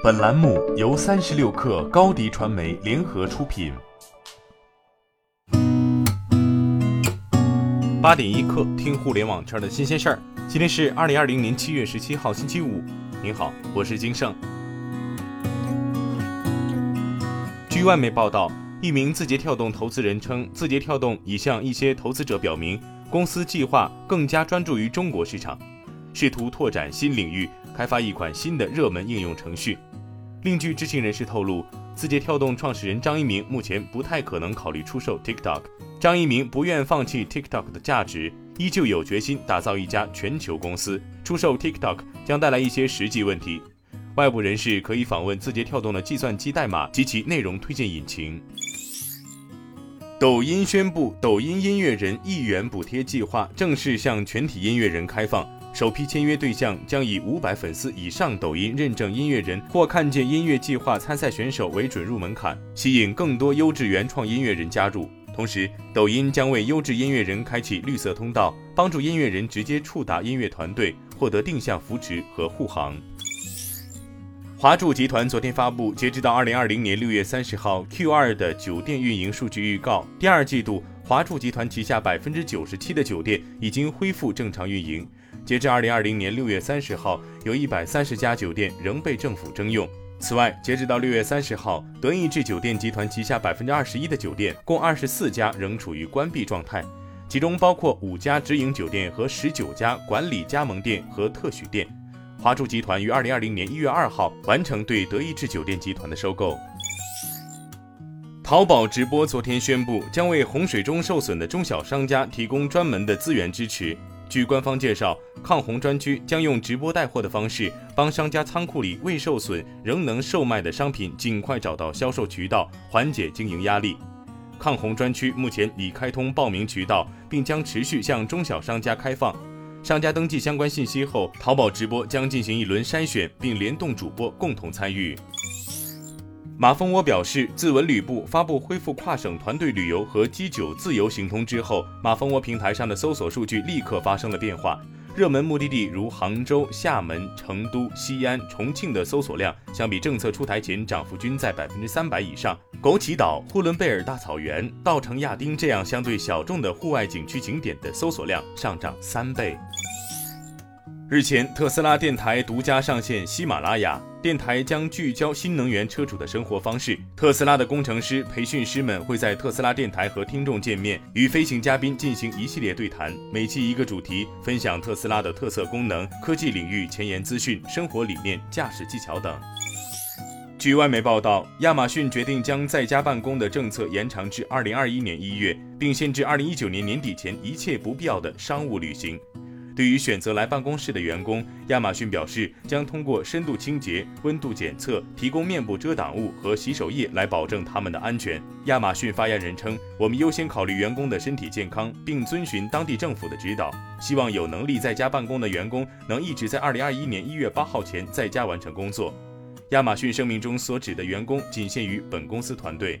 本栏目由三十六氪高低传媒联合出品。八点一刻，听互联网圈的新鲜事儿。今天是二零二零年七月十七号，星期五。您好，我是金盛。据外媒报道，一名字节跳动投资人称，字节跳动已向一些投资者表明，公司计划更加专注于中国市场，试图拓展新领域，开发一款新的热门应用程序。另据知情人士透露，字节跳动创始人张一鸣目前不太可能考虑出售 TikTok。张一鸣不愿放弃 TikTok 的价值，依旧有决心打造一家全球公司。出售 TikTok 将带来一些实际问题。外部人士可以访问字节跳动的计算机代码及其内容推荐引擎。抖音宣布，抖音音乐人一元补贴计划正式向全体音乐人开放。首批签约对象将以五百粉丝以上抖音认证音乐人或看见音乐计划参赛选手为准入门槛，吸引更多优质原创音乐人加入。同时，抖音将为优质音乐人开启绿色通道，帮助音乐人直接触达音乐团队，获得定向扶持和护航。华住集团昨天发布，截止到二零二零年六月三十号 Q 二的酒店运营数据预告。第二季度，华住集团旗下百分之九十七的酒店已经恢复正常运营。截至二零二零年六月三十号，有一百三十家酒店仍被政府征用。此外，截止到六月三十号，德意志酒店集团旗下百分之二十一的酒店，共二十四家仍处于关闭状态，其中包括五家直营酒店和十九家管理加盟店和特许店。华住集团于二零二零年一月二号完成对德意志酒店集团的收购。淘宝直播昨天宣布，将为洪水中受损的中小商家提供专门的资源支持。据官方介绍，抗洪专区将用直播带货的方式，帮商家仓库里未受损仍能售卖的商品尽快找到销售渠道，缓解经营压力。抗洪专区目前已开通报名渠道，并将持续向中小商家开放。商家登记相关信息后，淘宝直播将进行一轮筛选，并联动主播共同参与。马蜂窝表示，自文旅部发布恢复跨省团队旅游和机酒自由行通知后，马蜂窝平台上的搜索数据立刻发生了变化。热门目的地如杭州、厦门、成都、西安、重庆的搜索量，相比政策出台前涨幅均在百分之三百以上。枸杞岛、呼伦贝尔大草原、稻城亚丁这样相对小众的户外景区景点的搜索量上涨三倍。日前，特斯拉电台独家上线喜马拉雅电台，将聚焦新能源车主的生活方式。特斯拉的工程师、培训师们会在特斯拉电台和听众见面，与飞行嘉宾进行一系列对谈，每期一个主题，分享特斯拉的特色功能、科技领域前沿资讯、生活理念、驾驶技巧等。据外媒报道，亚马逊决定将在家办公的政策延长至二零二一年一月，并限制二零一九年年底前一切不必要的商务旅行。对于选择来办公室的员工，亚马逊表示将通过深度清洁、温度检测、提供面部遮挡物和洗手液来保证他们的安全。亚马逊发言人称：“我们优先考虑员工的身体健康，并遵循当地政府的指导，希望有能力在家办公的员工能一直在2021年1月8号前在家完成工作。”亚马逊声明中所指的员工仅限于本公司团队。